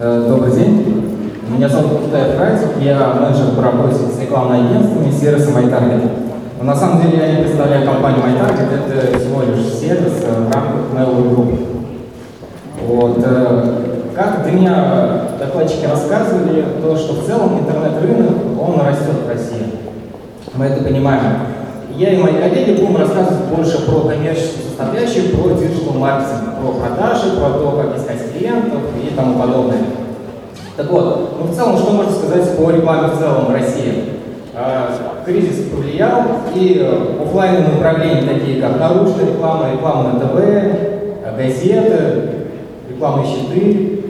Э, Добрый день. Меня зовут Кутай Фрайзов, я менеджер по работе с рекламными агентствами сервиса MyTarget. Но на самом деле я не представляю компанию MyTarget, это всего лишь сервис э, в рамках Mail.ru Group. Вот. э, Как для меня докладчики рассказывали, то, что в целом интернет-рынок, он растет в России. Мы это понимаем. Я и мои коллеги будем рассказывать больше про коммерческую составляющую, про digital маркетинг, про продажи, про то, как искать клиентов и тому подобное. Так вот, ну в целом, что можно сказать по рекламе в целом в России? Э, Кризис повлиял, и э, оффлайновые направления, такие как наружная реклама, реклама на ТВ, газеты, рекламные щиты,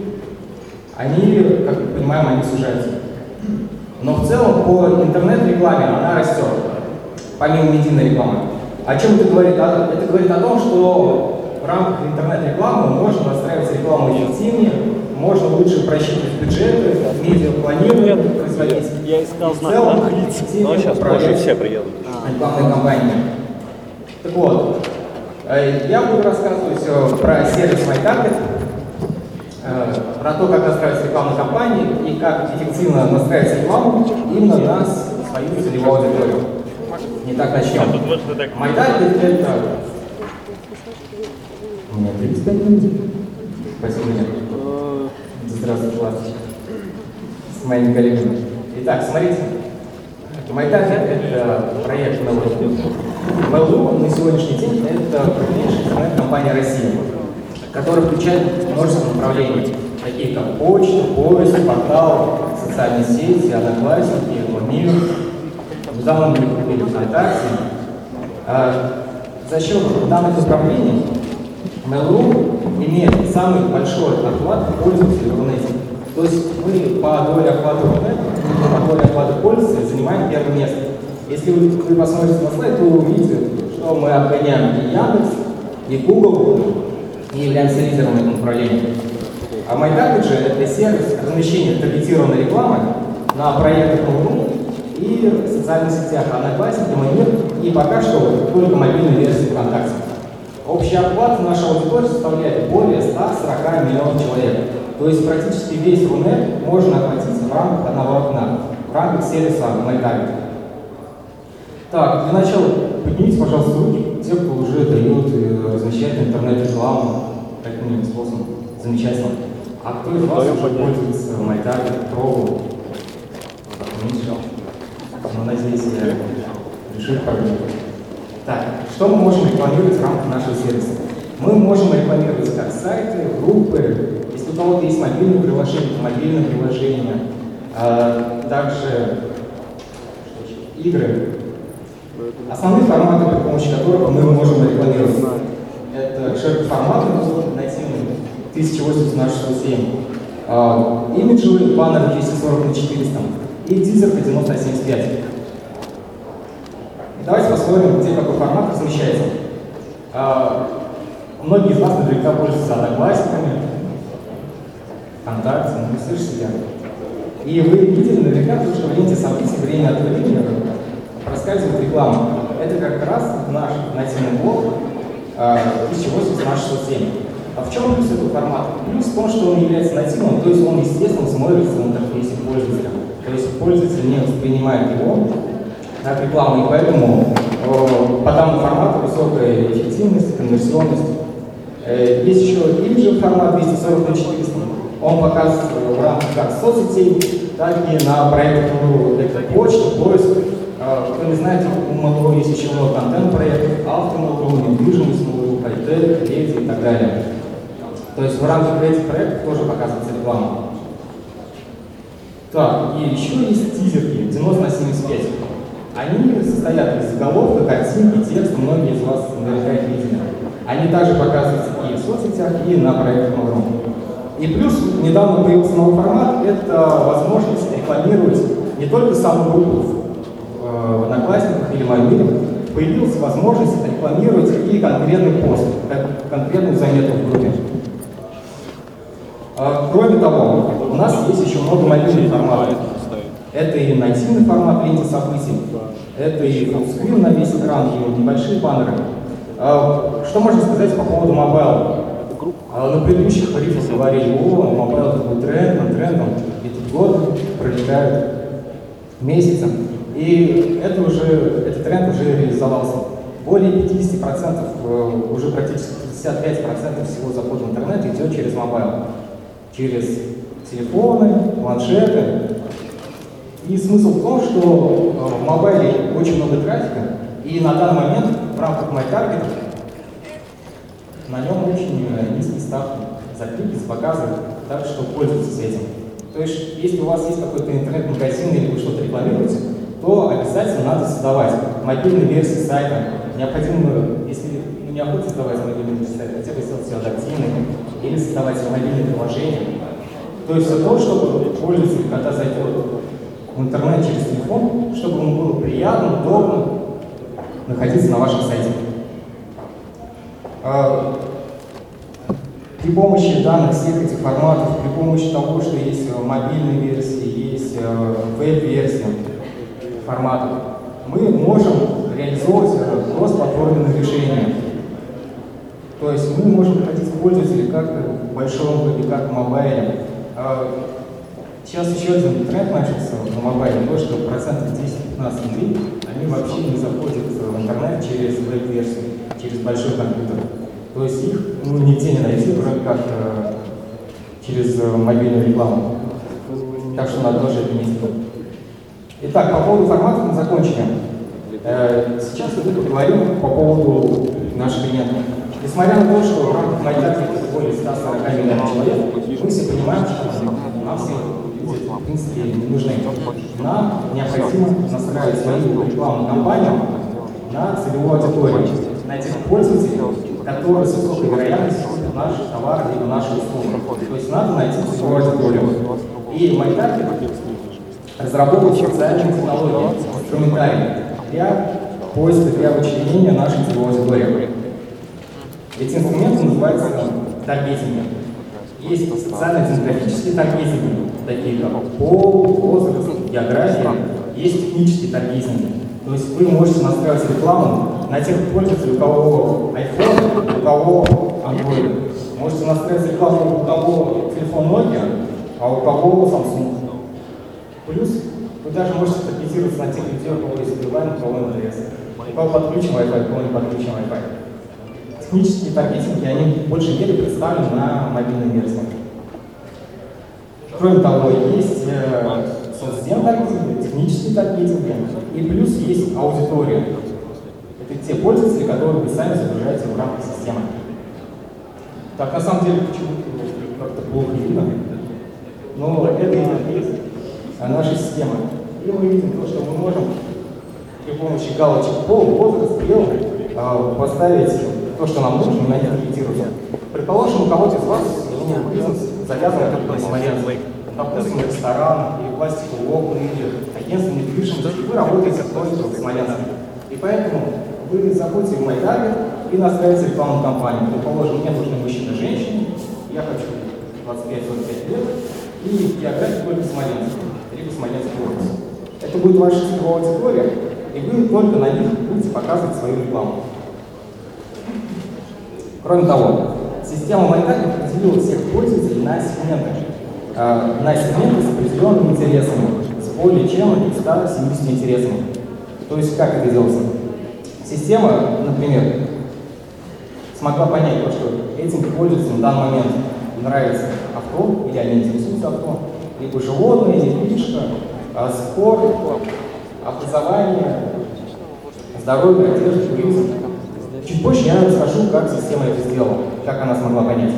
они, как мы понимаем, они сужаются. Но в целом по интернет-рекламе она растет, помимо медийной рекламы. О чем это говорит? Это говорит о том, что в рамках интернет-рекламы можно настраивать рекламу эффективнее, можно лучше просчитывать бюджеты, медиапланирование производить. Я искал И в знак целом «Ах, лица». эффективнее Ну, сейчас позже все приедут. рекламной кампании. Так вот, э, я буду рассказывать про сервис MyTarget, э, про то, как настраивать рекламную кампанию и как эффективно настраивать рекламу именно на свою целевую аудиторию. Не так начнем. Тут можно так. MyTarget это... У меня 35 минут. Спасибо, нет. Здравствуйте, Влад. С моими коллегами. Итак, смотрите. MyTarget – это проект Mail.ru. Mail.ru на сегодняшний день – это крупнейшая интернет-компания России, которая включает множество направлений, такие как почта, поиск, портал, социальные сети, одноклассники, мир. ВКонтакте. А, За счет данных направлений Mail.ru имеет самый большой охват пользователей Рунете. То есть мы по доле охвата Рунета, по доле охвата пользователей занимаем первое место. Если вы, вы посмотрите на слайд, то вы увидите, что мы обгоняем и Яндекс, и Google, и являемся лидером в этом направлении. А MyTarget это сервис размещения таргетированной рекламы на проектах Mail.ru и в социальных сетях Одноклассники, Мир и пока что только мобильной версии ВКонтакте. Общий охват нашей аудитории составляет более 140 миллионов человек. То есть практически весь Рунет можно охватить в рамках одного окна, в рамках сервиса MyTarget. Так, для начала поднимите, пожалуйста, руки, те, кто уже дает и размещает интернет-рекламу таким способом. Замечательно. А кто из вас уже пользуется MyTarget, пробовал? Так, меньше. Но надеюсь, я решу проблему. Так, что мы можем рекламировать в рамках нашего сервиса? Мы можем рекламировать как сайты, группы, если у кого-то есть мобильное приложение, то мобильное приложение, а, также игры. Основные форматы, при помощи которых мы можем рекламировать, это широкоформатный нативный 1080 на 607, а, имиджевый баннер 240 на 400 и дизель 90 на 75. Давайте посмотрим, где какой формат размещается. А, Многие из вас наверняка пользуются одноклассниками, ВКонтакте, ну, вы слышите себя. И вы видели наверняка, то, что в ленте событий время от времени проскальзывает реклама. Это как раз наш нативный а, 1080 на 607. А в чем плюс этого формата? Плюс в том, что он является нативным, то есть он, естественно, смотрится в интерфейсе пользователя. Есть пользователь не воспринимает его как рекламу, и поэтому э, по данному формату высокая эффективность, конверсионность. Э, есть еще имиджевый формат 240 на 400. Он показывается в рамках как соцсетей, так и на проектах почта, поиск. Э, Кто не знает, у Mail.ru есть еще много контент-проектов, авто Mail.ru, недвижимость Mail.ru, леди и так далее. То есть в рамках этих проектов тоже показывается реклама. Так, и еще есть тизерки 90 на 75. Они состоят из заголовка, картинки, текста, многие из вас наверняка их видели. Они также показываются и в соцсетях, и на проектах Mail.ru. И плюс недавно появился новый формат, это возможность рекламировать не только саму группу в, э, Одноклассниках или Мобиле, появилась возможность рекламировать и конкретный пост, конкретную заметку в группе. А, Кроме того, у нас есть еще много мобильных форматов. Это и нативный формат ленты событий, это и fullscreen на весь экран, и небольшие баннеры. А, Что можно сказать по поводу mobile? на предыдущих РИФах говорили, о, mobile это будет трендом, трендом, и тут год пролетают месяцем. И это уже, этот тренд уже реализовался. Более 50%, э, уже практически 55% всего захода в интернет идет через mobile. Через телефоны, планшеты. И смысл в том, что э, в мобайле очень много трафика, и на данный момент в рамках MyTarget на нем очень э, низкие ставки за клики, показы, так что пользуйтесь этим. То есть, если у вас есть какой-то интернет-магазин или вы что-то рекламируете, то обязательно надо создавать мобильные версии сайта. Необходимо, если ну, не охота создавать мобильные версии сайта, хотя бы сделать все адаптивными или создавать мобильные приложения. То есть для того, чтобы пользователь, когда зайдет в интернет через телефон, чтобы ему было приятно, удобно находиться на вашем сайте. А, при помощи данных всех этих форматов, при помощи того, что есть мобильные версии, есть э, веб-версии форматов, мы можем реализовывать кросс-платформенные решения. То есть мы можем находить пользователей как в большом вебе, как в мобайле. А, сейчас еще один тренд начался на мобайле, то, что процентов 10-15 людей, они вообще не заходят в интернет через веб-версию, через большой компьютер. То есть их ну, нигде не найти, кроме как э, через э, мобильную рекламу. Так что надо тоже это иметь Итак, по поводу форматов мы закончили. Э, сейчас мы поговорим по поводу наших клиентов. Несмотря на то, что в рамках Майдаки более 140 миллионов человек, мы все понимаем, что нам все люди, в принципе, не нужны. Нам необходимо настраивать свою рекламную кампанию на целевую аудиторию, на тех пользователей, которые с высокой вероятностью купят наш товар либо нашу услугу. То есть надо найти целевую аудиторию. И в Майдаке разработал специальные технологии, инструментарий для поиска, для вычленения нашей целевой аудитории. Эти инструменты называются таргетинги. Есть социально-демографические таргетинги, такие как пол, возраст, география. Есть технические таргетинги. То есть вы можете настраивать рекламу на тех пользователей, у кого iPhone, у кого Android. Можете настраивать рекламу у кого телефон Nokia, а у кого Samsung. Плюс вы даже можете таргетироваться на тех людей, у кого есть Билайн, у кого МТС. У кого подключен Wi-Fi, у кого не подключен Wi-Fi технические таргетинги, они в большей мере представлены на мобильной версии. Кроме того, есть э, соцсеть таргетинг, технические таргетинги, и плюс есть аудитория. Это те пользователи, которые вы сами загружаете в рамках системы. Так, на самом деле, почему-то как-то плохо видно. Но это наша система. И мы видим то, что мы можем при помощи галочек пол, возраст, белый поставить то, что нам нужно, на них ориентироваться. Предположим, у кого-то из вас бизнес завязан как саморез, допустим, ресторан, или пластиковые окна, или агентство недвижимости, и вы работаете в Смоленске. И поэтому вы заходите в MyTarget и настраиваете рекламную кампанию. Предположим, мне нужны мужчины и женщины, я хочу 25-45 лет, и география только Смоленск, либо Смоленская область. Это будет ваша целевая аудитория, и вы только на них будете показывать свою рекламу. Кроме того, система монетарных разделила всех пользователей на сегменты, э, на сегменты с определенными интересами, с более чем 170 интересами. То есть как это делается? Система, например, смогла понять то, что этим пользователям в данный момент нравится авто, или они интересуются авто, либо животные, недвижка, э, спорт, образование, здоровье, одежда, туризм. Чуть позже я расскажу, как система это сделала, как она смогла понять.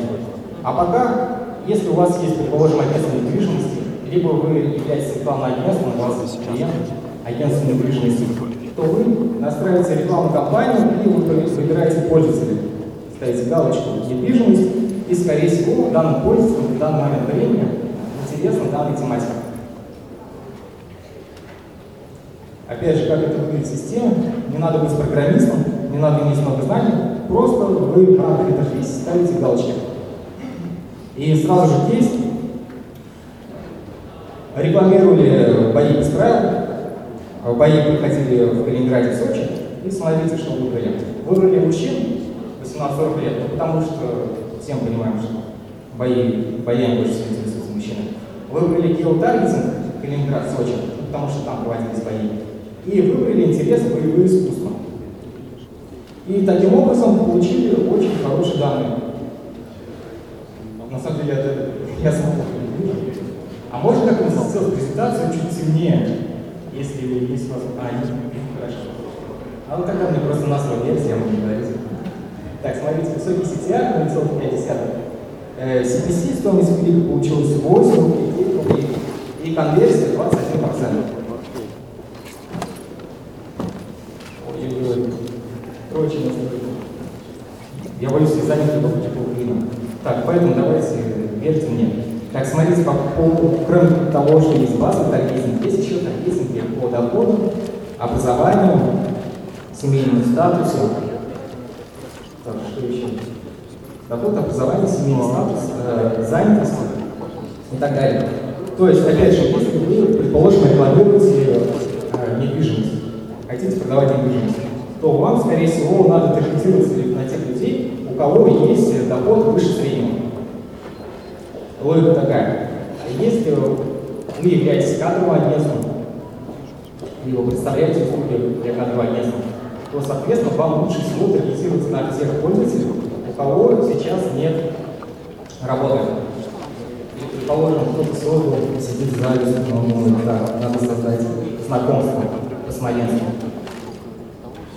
А пока, если у вас есть, предположим, агентство недвижимости, либо вы являетесь рекламным агентством, у вас есть клиент, агентство недвижимости, то вы настраиваете рекламную кампанию и вы выбираете пользователя. Ставите галочку «Недвижимость», и, скорее всего, данному пользователю в данный момент времени интересна данная тематика. Опять же, как это выглядит система, не надо быть программистом, не надо иметь много знаний, просто вы в рамках интерфейса ставите галочки. И сразу же есть. Рекламировали бои без правил, бои проходили в Калининграде, в Сочи, и смотрите, что выбрали. Выбрали мужчин 18-40 лет, ну, потому что всем понимаем, что бои, боями больше всего интересуются мужчины. Выбрали геотаргетинг Калининград, Сочи, потому что там проводились бои. И выбрали интерес в боевое искусство. И таким образом получили очень хорошие данные. На самом деле, это я сам не вижу. А можно как-то сделать презентацию чуть темнее, если есть возможность? А, нет, хорошо. А вот тогда мне просто на свой версии, я могу говорить. Так, смотрите, высокий CTR 0,5. Э, CPC стоимость клика получилась 8 рублей, и конверсия 21%. Короче, я боюсь, я занят только Украина. Так, поэтому давайте верьте мне. Так, смотрите, по поводу, кроме того, что есть базовый таргетинг, есть еще таргетинги по доходу, образованию, семейному статусу. Так, что еще? Доход, образование, семейный статус, э, занятость и так далее. То есть, опять же, если вы, предположим, рекламируете э, недвижимость, хотите продавать недвижимость, то вам, скорее всего, надо таргетироваться на тех людей, у кого есть доход выше среднего. Логика такая. Если вы являетесь кадровым агентством, либо представляете услуги для кадрового агентства, то, соответственно, вам лучше всего таргетироваться на тех пользователей, у кого сейчас нет работы. Или, предположим, кто-то создал, сидит ну, да, надо создать знакомство по Смоленску.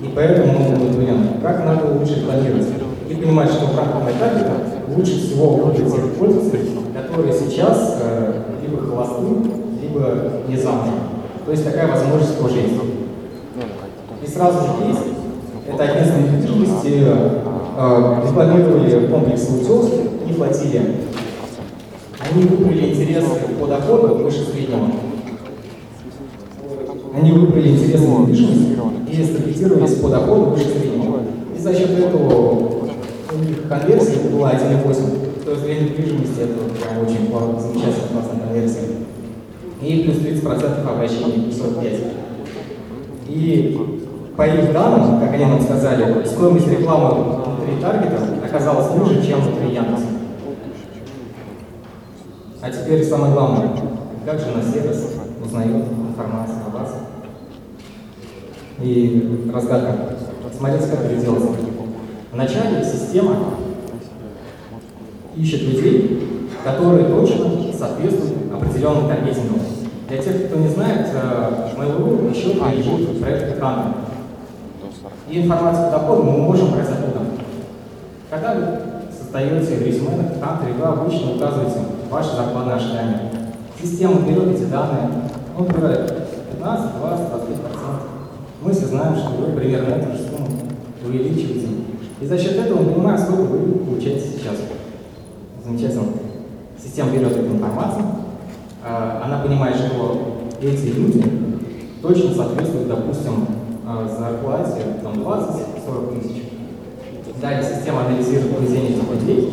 И поэтому мы удовлетворены. Как надо лучше планировать? И понимать, что в рамках таргета лучше всего выбрать тех пользователей, которые сейчас э, либо холосты, либо не замужем. То есть такая возможность тоже есть. И сразу же есть, это агентство недвижимости, э, рекламировали комплекс Лутевск и флотилия. Они выбрали интересы по доходу выше среднего. Они выбрали интересы недвижимости и стабилизировались по доходу выше среднего. И за счет этого у них конверсия была 1,8. То есть для недвижимости это прям очень замечательная классная конверсия. И плюс 30% обращений, плюс 45. И по их данным, как они нам сказали, стоимость рекламы внутри таргета оказалась ниже, чем внутри Яндекса. А теперь самое главное, как же на сервис узнает информацию? И разгадка. Как это делается. Вначале система ищет людей, которые точно соответствуют определенным таргетингам. Для тех, кто не знает, Mail.ru еще принадлежит проект экрана. И информацию по доходу мы можем брать оттуда. Когда вы создаете резюме на HeadHunter, вы обычно указываете ваши зарплатные ожидания. Система берет эти данные, выбирает 15, 20, 25%. Мы все знаем, что вы примерно эту же сумму увеличиваете. И за счет этого мы понимаем, сколько вы получаете сейчас. Замечательно. Система берет эту информацию, а, она понимает, что эти люди точно соответствуют, допустим, а, зарплате там 20-40 тысяч. Далее система анализирует поведение людей,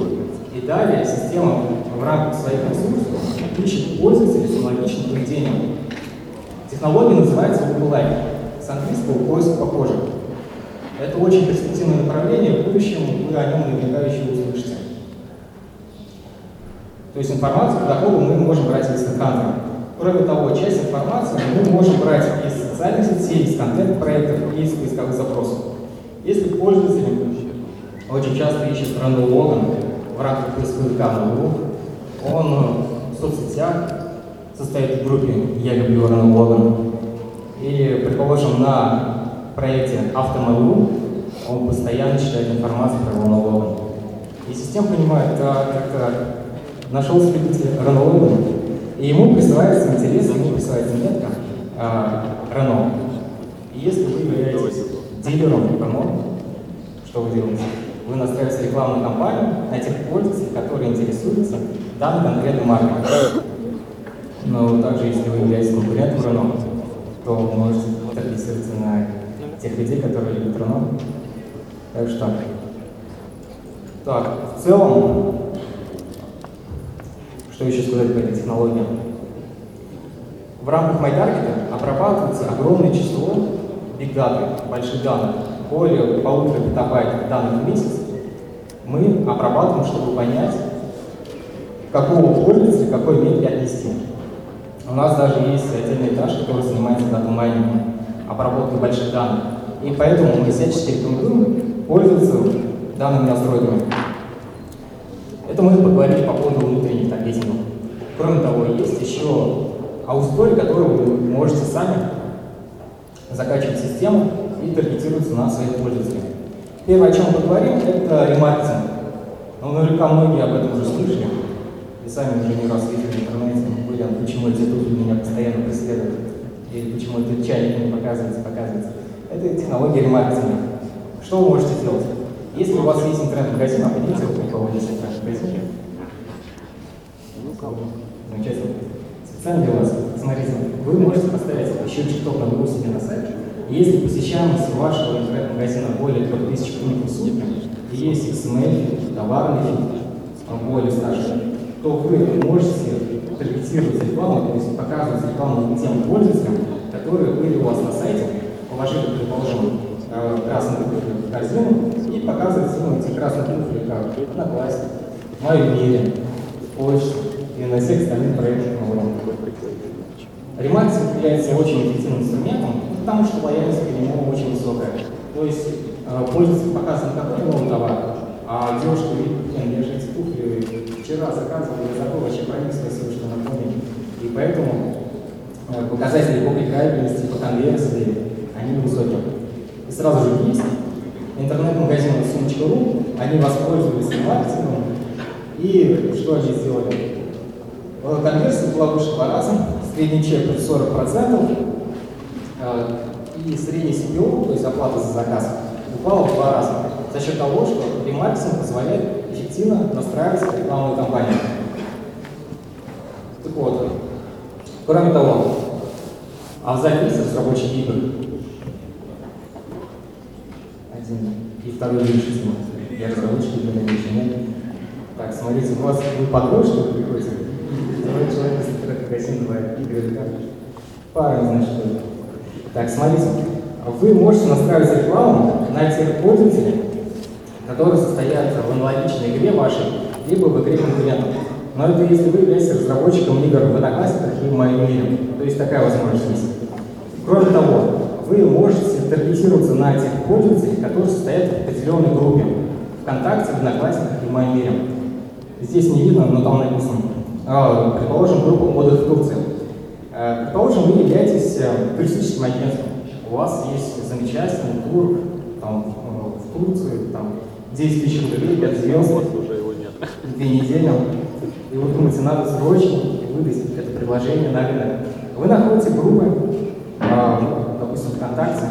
и далее система в рамках своих ресурсов ищет пользователей с аналогичным поведением. Технология называется lookalike, с английского поиск похожих. Это очень перспективное направление, в будущем вы о нем наверняка еще услышите. То есть информацию по доходу мы можем брать из HeadHunter. Кроме того, часть информации мы можем брать из социальных сетей, из контент-проектов и из поисковых запросов. Если пользователь очень часто ищет Рэндалл Логан в рамках поисковика Mail.ru, он в соцсетях состоит в группе «Я люблю Рэндалл Логан». И, предположим, на проекте «Автомейл.ру» он постоянно читает информацию про Рэндалл Логан. И система понимает, так, так, так, нашел любитель Рено и ему присылается интерес, ему присылается метка э, Рено. И если вы являетесь дилером Рено, что вы делаете? Вы настраиваете рекламную кампанию на тех пользователей, которые интересуются данной конкретной маркой. Но также, если вы являетесь конкурентом Рено, то вы можете таргетироваться на тех людей, которые любят Рено. Так что так. В целом, что еще сказать по этой технологии? В рамках MyTarget обрабатывается огромное число биг даты, больших данных, более полутора петабайт данных в месяц. мы обрабатываем, чтобы понять, какого пользователя, какой метод отнести. У нас даже есть отдельный этаж, который занимается дата-майнингом, обработкой больших данных. И поэтому мы всячески рекомендуем пользоваться данными настройками. Это мы поговорили по поводу внутренних таргетингов. Кроме того, есть еще аудитория, которую вы можете сами закачивать в систему и таргетироваться на своих пользователей. Первое, о чем мы поговорим, это ремаркетинг. Ну, наверняка многие об этом уже слышали, и сами уже не раз видели в интернете, были, почему эти туфли меня постоянно преследуют, или почему этот чайник не показывается, показывается. Это технология ремаркетинга. Что вы можете сделать? Если у вас есть интернет-магазин, а руку, у кого есть интернет-магазин. Замечательно. Специально для вас. Смотрите, вы можете поставить еще чертов набор себе на сайт. Если посещаемость вашего интернет-магазина более 3000 пунктов в сутки, есть XML, товарный более старше, то вы можете таргетировать рекламу, то есть показывать рекламу тем пользователям, которые были у вас на сайте, положили, предположим, э, красные туфли в корзину и показывать им эти красные туфли как Одноклассник, моем мире, почту и на всех остальных проектах. Ремаркетинг является очень эффективным инструментом, потому что лояльность к нему очень высокая. То есть э, пользователь показывает какой новый товар, а девушка видит, блин, я же эти туфли вчера заказывал, я забыл про них, спасибо, что напомнили. И поэтому э, показатели по по конверсии, они высокие. И сразу же есть интернет-магазин сумочка.ру, они воспользовались маркетингом, и что они сделали? Конверсия была выше два раза, средний чек 40%, э, и средний CPO, то есть оплата за заказ, упала в два раза за счет того, что ремаркетинг позволяет эффективно настраивать рекламную кампанию. Так вот, кроме того, а в записи разработчик игр один и второй решительно. Я разработчик игр на нет. Так, смотрите, у вас вы подросток приходите, второй человек из интернет-магазина бывает игры, да? Парень, значит, Так, смотрите, вы можете настраивать рекламу на тех пользователей, которые состоят в аналогичной игре вашей, либо в игре конкурентов. Но это если вы являетесь разработчиком игр в Одноклассниках и в моем мире. То есть такая возможность есть. Кроме того, вы можете таргетироваться на тех пользователей, которые состоят в определенной группе ВКонтакте, Одноклассниках и в моем мире. Здесь не видно, но там написано. А, предположим, группа отдых в Турции. А, предположим, вы являетесь э, туристическим агентством. У вас есть замечательный тур там, в Турцию, там, 10 тысяч рублей, 5 звезд, уже его нет. две недели. И вы думаете, надо срочно выдать это предложение на рынок. Вы находите группы, э, допустим, ВКонтакте,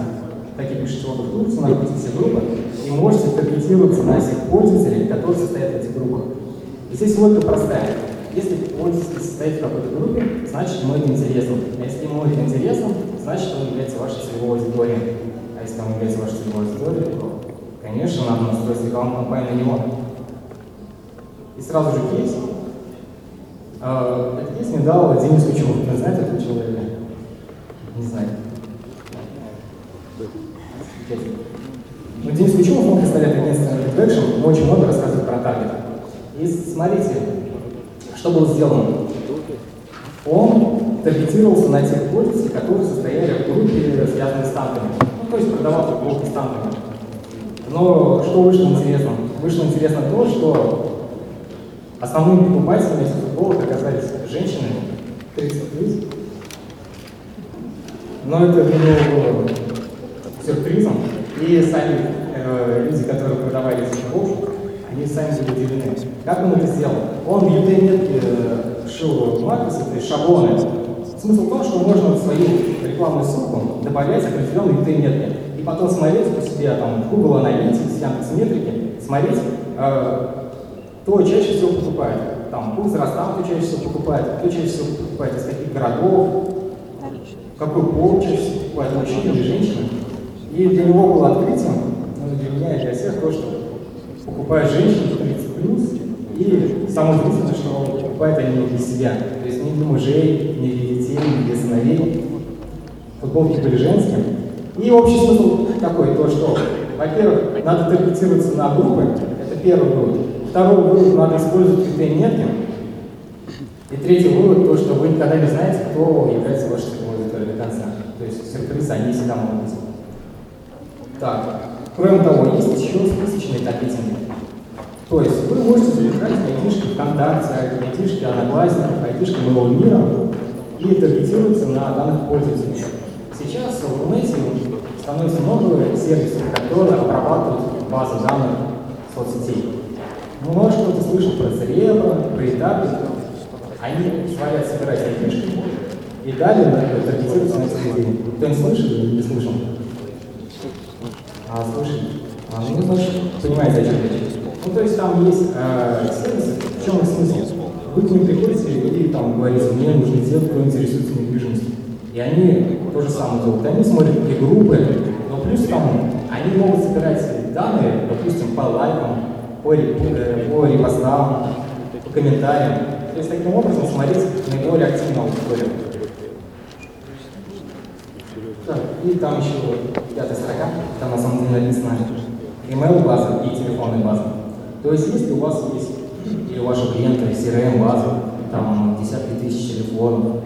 так и пишете отдых в Турцию, находите все группы, и можете таргетироваться на всех пользователей, которые состоят в этих группах. И здесь логика простая. Если пользователь состоит в какой-то группе, значит ему это интересно. А если ему это интересно, значит он является вашей целевой аудиторией. А если он является вашей целевой аудиторией, то Конечно, надо настроить рекламную кампанию на него. И сразу же кейс. Э, этот кейс мне дал Денис Кучев. Вы знаете этого человека? Не знаю. Но Денис Кучев, он представляет агентство Redtraction, очень много рассказывает про таргет. И смотрите, что было сделано. Он таргетировался на тех пользователей, которые состояли в группе, связанной с танками. Ну, то есть продавал футболки с танками. Но что вышло интересно? Вышло интересно то, что основными покупателями этих футболок оказались женщины 30 плюс. Но это для него было сюрпризом. И сами э, люди, которые продавали эти футболки, они сами были удивлены. Как он это сделал? Он в UTM э, шил матрицы, то есть шаблоны. Смысл в том, что можно в свою рекламную ссылку добавлять определенные UTM-метки потом смотреть по себе там, в Google Analytics, Яндекс Метрики, смотреть, э, кто чаще всего покупает. Там, путь возрастам, кто чаще всего покупает, кто чаще всего покупает, из каких городов, какой пол чаще всего покупает, мужчина или женщина. И для него было открытием, ну, для меня и для всех, то, что покупают женщины 30 плюс, и самое удивительное, что покупают они не для себя. То есть ни для мужей, ни для детей, ни для сыновей. Футболки были женские, и общий смысл такой, то что, во-первых, надо таргетироваться на группы, это первый вывод. Второй вывод, надо использовать крутые метки. И третий вывод, то, что вы никогда не знаете, кто является вашей целевой аудиторией до конца. То есть сюрпризы, они всегда могут быть. Так, кроме того, есть еще списочные таргетинги. То есть вы можете запускать айтишки ВКонтакте, айтишки Одноклассников, айтишки Нового мира и таргетироваться на данных пользователей. Сейчас в интернете становится много сервисов, которые обрабатывают базу данных соцсетей. Ну, может, кто-то слышал про Церебро, про Этапи. Они позволяют собирать айтишки и далее таргетируются на этих людей. Кто-нибудь слышал или не слышал? А, слышали? А, ну, значит, понимаете, о чем речь. Ну, то есть там есть э, сервисы, в чем их смысл? Вы к ним приходите и там говорите, мне нужно сделать, кто интересуется недвижимостью. И они то же самое делают. Они смотрят какие группы, но плюс к тому, они могут собирать данные, допустим, по лайкам, по, э, по репостам, по комментариям. То есть таким образом смотреть наиболее активную аудиторию. Так, и там еще пятая строка, там на самом деле написано email база и телефонная база. То есть если у вас есть или у вашего клиента CRM база, там десятки тысяч телефонов,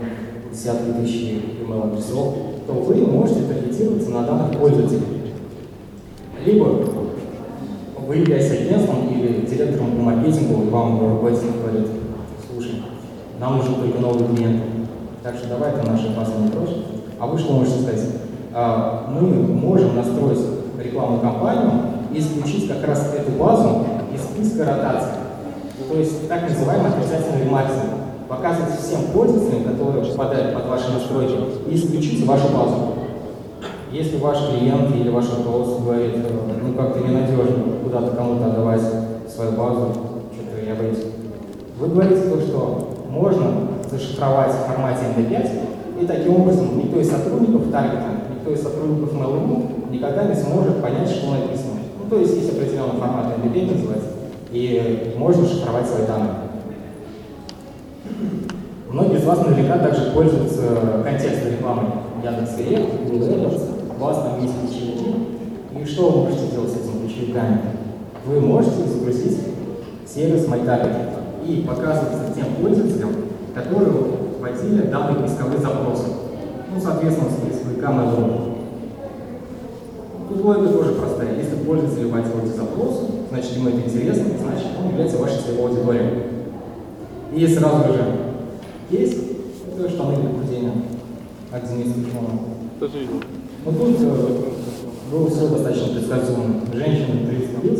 десятки тысяч email адресов, то вы можете таргетироваться на данных пользователей. Либо вы являетесь агентством или директором по маркетингу, и вам руководитель говорит, слушай, нам нужен только новый клиент, так что давай ты наши базы не прочь. А вы что можете сказать? А, мы можем настроить рекламную кампанию и исключить как раз эту базу из списка ротации. То есть так называемый отрицательный ремаркетинг. Показывать всем пользователям, которые попадают под ваши настройки, и исключить вашу базу. Если ваш клиент или ваш руководство говорит, ну как-то ненадежно куда-то кому-то отдавать свою базу, что-то я боюсь. Вы говорите то, что можно зашифровать в формате MD5, и таким образом никто из сотрудников таргета, никто из сотрудников Mail.ru никогда не сможет понять, что написано. Ну, то есть есть определенный формат MD5 называется, и можно шифровать свои данные. Многие из вас наверняка также пользуются контекстной рекламой Яндекс.Директ, Google AdWords, у вас там есть ключевики. И что вы можете делать с этими ключевиками? Вы можете загрузить сервис MyTarget и показываться тем пользователям, которые вводили данные поисковые запросы. Ну, соответственно, с поисковикам Mail.ru. Тут логика тоже простая. Если пользователь вводил эти запросы, значит ему это интересно, значит он является вашей целевой аудиторией. И сразу же есть это штаны для худения от Дениса Тоже Ну тут э, было все достаточно предсказуемо. Женщина 30 плюс.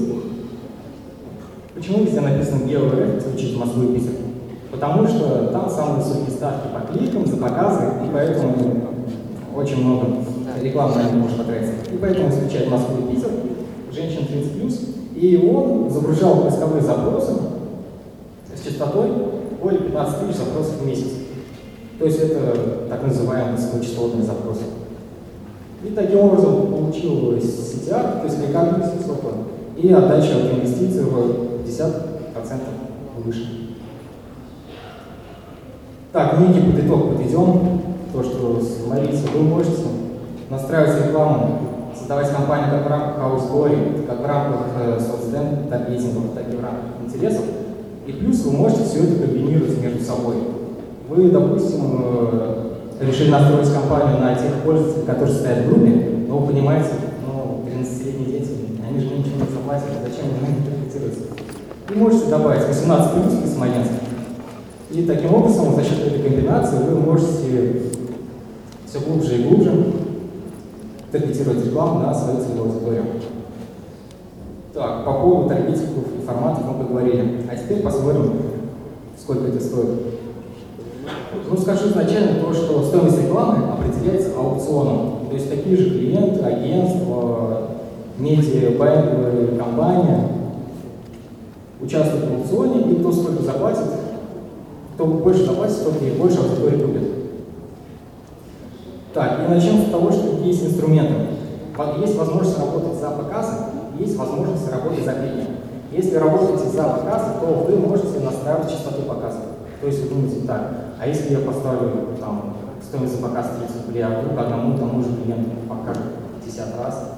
Почему везде написано геоэффект звучит Москвы и Питер? Потому что там самые высокие ставки по кликам, за показы, и поэтому очень много рекламы на это может потратиться. И поэтому исключает Москву и Питер, женщин 30 плюс, и он загружал поисковые запросы с частотой более 15 тысяч запросов в месяц. То есть это так называемые высокочастотные запросы. И таким образом получилось CTR, то есть рекомендация высокая, и отдача от инвестиций в 50% выше. Так, некий под итог подведем. То, что смотрите, вы можете настраивать рекламу, создавать компанию как в рамках аудитории, как в рамках э, так и в рамках интересов. И плюс вы можете все это комбинировать между собой. Вы, допустим, э, решили настроить компанию на тех пользователей, которые стоят в группе, но вы понимаете, ну, 13-летние дети, они же ничего не заплатят, зачем они интерпретируются? И можете добавить 18 плюс и Смоленск. И таким образом, за счет этой комбинации, вы можете все глубже и глубже таргетировать рекламу на свою целевую аудиторию. Так, по поводу таргетингов и форматов мы поговорили. А теперь посмотрим, сколько это стоит. Ну, скажу изначально то, что стоимость рекламы определяется аукционом. То есть такие же клиенты, агентства, медиа, компания участвуют в аукционе, и кто сколько заплатит, кто больше заплатит, столько и больше аудитории купит. Так, и начнем с того, что есть инструменты. Есть возможность работать за показы, есть возможность работать за клики. Если работаете за показы, то вы можете настраивать частоту показа. То есть вы думаете так, а если я поставлю там стоимость за показ 30 рублей, а вдруг одному тому же клиенту покажут 50 раз,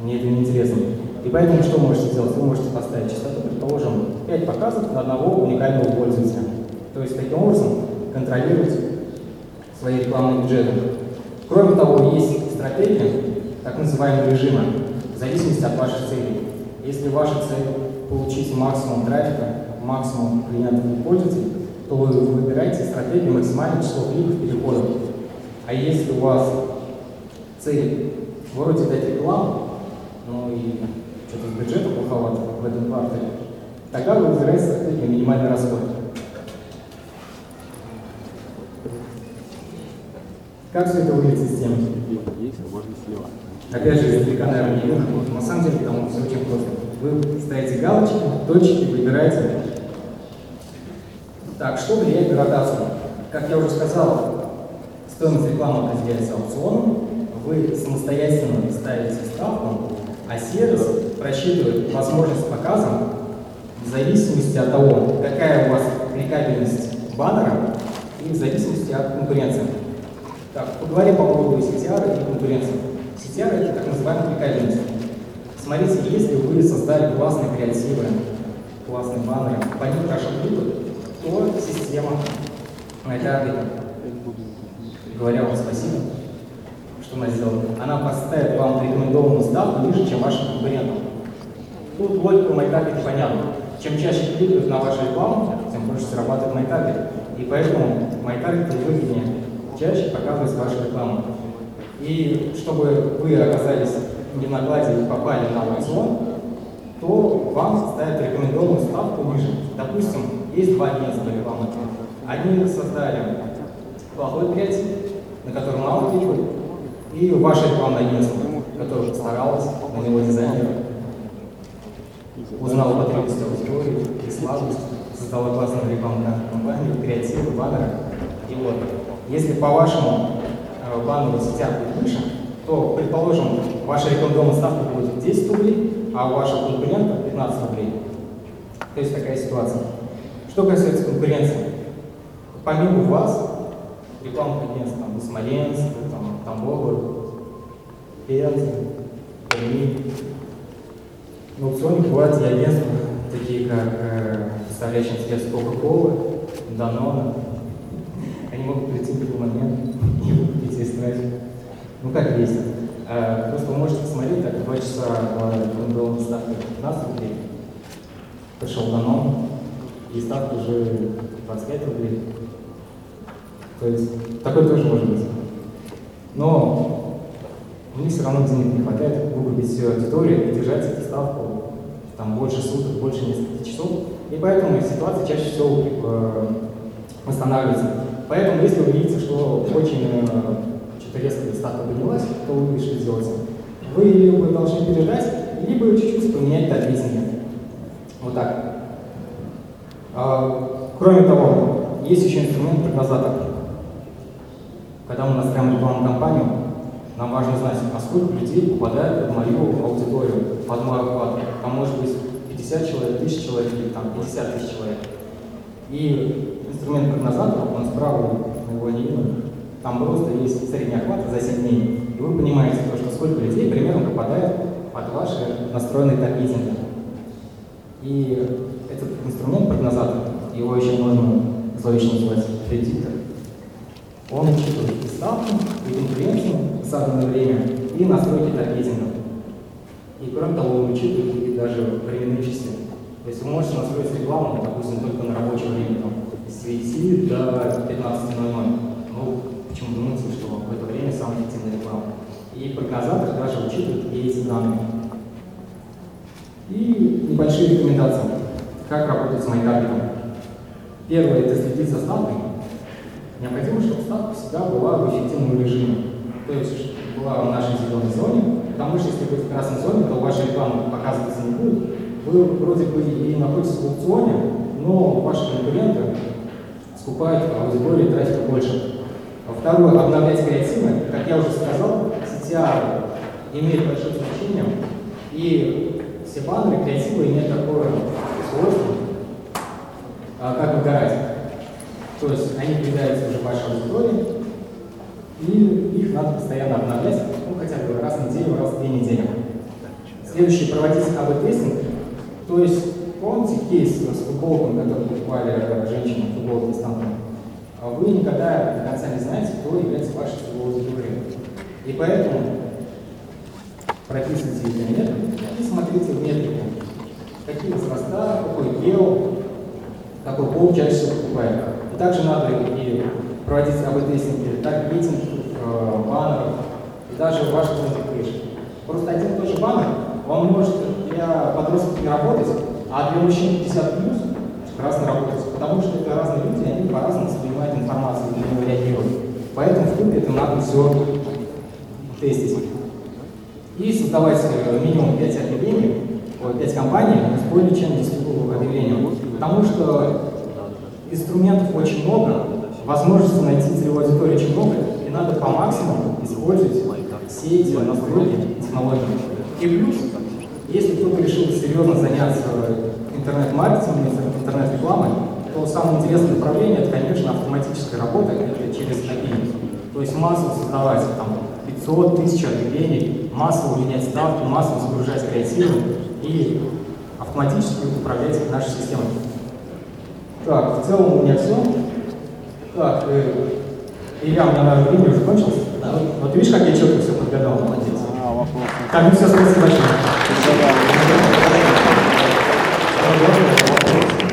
мне это не интересно. И поэтому что можете сделать? Вы можете поставить частоту, предположим, 5 показов на одного уникального пользователя. То есть таким образом контролировать свои рекламные бюджеты. Кроме того, есть стратегия так называемого режима, в зависимости от ваших целей. Если ваша цель получить максимум трафика, максимум клиентов и пользователей, то вы выбираете стратегию максимального числа кликов переходов. А если у вас цель вроде дать рекламу, но и что-то с бюджетом плоховато в этом квартале, тогда вы выбираете стратегию минимальный расход. Как все это выглядит в системе? Есть, можно сливать. Опять же, издалека, наверное, не видно. На самом деле там все очень просто. Вы ставите галочки, точки, выбираете. Так, что влияет на ротацию? Как я уже сказал, стоимость рекламы определяется аукционом, вы самостоятельно ставите ставку, а сервис просчитывает возможность показа в зависимости от того, какая у вас кликабельность баннера и в зависимости от конкуренции. Так, поговорим по поводу CTR и конкуренции. CTR – это так называемая кликабельность. Смотрите, если вы создали классные креативы, классные баннеры, по ним хорошо кликают, то система на это говоря вам спасибо, что она сделала, она поставит вам рекомендованную ставку ниже, чем вашим конкурентам. Тут логика MyTarget понятна. Чем чаще кликают на вашу рекламу, тем больше зарабатывает MyTarget. И поэтому MyTarget выгоднее чаще показывать вашу рекламу. И чтобы вы оказались не в накладе и попали на аукцион, то вам ставят рекомендованную ставку ниже. Допустим, есть два агентства рекламных. Они создали плохой креатив, на котором кликают, и ваше рекламное агентство, которое постаралось, на него дизайнер, узнал потребности аудитории, и слабость, создала классную рекламную кампанию, креативы, баннеры. И вот, если по вашему э, баннеру сетях будет выше, то, предположим, ваша рекламная ставка будет 10 рублей, а у вашего конкурента 15 рублей. То есть такая ситуация. Что касается конкуренции, помимо вас, рекламных агентств, там, Смоленск, там, Тамбова, Пенза, Перми, на аукционе бывают и агентства, такие как э, представляющие интерес Coca-Cola, Danone. Они могут прийти в любой момент и купить весь трафик. Ну как есть. Э, просто вы можете посмотреть, так, два часа была ставка 15 рублей, пришел Danone, и ставка уже 25 рублей. То есть такой тоже может быть. Но них все равно денег не хватает выкупить аудиторию и держать эту ставку там больше суток, больше нескольких часов. И поэтому ситуация чаще всего э, восстанавливается. Поэтому, если вы видите, что очень что-то резко ставка поднялась, то вы что делаете? Вы либо должны переждать, либо чуть-чуть поменять таргетинг. Вот так. А, кроме того, есть еще инструмент прогнозатор. Когда мы настраиваем рекламную кампанию, нам важно знать, а сколько людей попадает под мою аудиторию, под мой охват. Там может быть 50 человек, 1000 человек или там 50 тысяч человек. И инструмент прогнозатора, он справа, его не видно, там просто есть средний охват за 7 дней. И вы понимаете, то, что сколько людей примерно попадает под ваши настроенные таргетинги. И этот инструмент прогнозатор, его еще можно зловечно называть предиктор, он учитывает и ставку, и конкуренцию в заданное время, и настройки таргетинга. И кроме того, он учитывает и даже временные часы. То есть вы можете настроить рекламу, допустим, только на рабочее время, там, с 9 до 15.00. Почему думаете, что в это время самая эффективная реклама? И прогнозатор даже учитывает и эти данные. И небольшие рекомендации, как работать с MyTarget ом. Первое – это следить за ставкой. Необходимо, чтобы ставка всегда была в эффективном режиме. То есть была в нашей зеленой зоне, потому что если быть в красной зоне, то ваша реклама показываться не будет. Вы вроде бы и находитесь в аукционе, но ваши конкуренты скупают аудиторию и трафика больше. Второе, обновлять креативы. Как я уже сказал, CTR имеет большое значение, и все баннеры, креативы имеют такое свойство, а, как выгорать. То есть они появляются уже в вашей аудитории, и их надо постоянно обновлять, ну хотя бы раз в неделю, раз в две недели. Следующий проводить АБ-тестинг. То есть, помните кейс с футболком, который покупали женщины футболки с танком? А Вы никогда до конца не знаете, кто является вашей целевой аудиторией. И поэтому прописывайте эти методы и смотрите в метрику. Какие возраста, какой гео, какой пол чаще всего покупает. И также надо и проводить АБ-тестинги, так рейтинг э, баннеров и даже ваш лендинг Просто один и тот же баннер, он может для подростков не работать, а для мужчин 50 плюс прекрасно работать, потому что это разные люди, они по-разному воспринимают информацию на него реагируют. Поэтому в клубе это надо все тестить. И создавать э, минимум 5 объявлений, ой, 5 компаний с более чем 10 объявлениями. Потому что инструментов очень много, возможностей найти целевую аудиторию очень много, и надо по максимуму использовать все эти настройки технологий. И плюс, если кто-то решил серьезно заняться интернет-маркетингом, интернет-рекламой, то самое интересное направление это, конечно, автоматическая работа, это через API. То есть массово создавать там 500 тысяч объявлений, массово менять ставку, массово загружать креативы и автоматически управлять нашей системой. Так, в целом у меня все. Так, э, Илья, у меня даже время уже кончилось. Да. Вот, вот видишь, как я четко все подгадал, молодец. А, вопрос. Так, ну все, спасибо большое. Спасибо.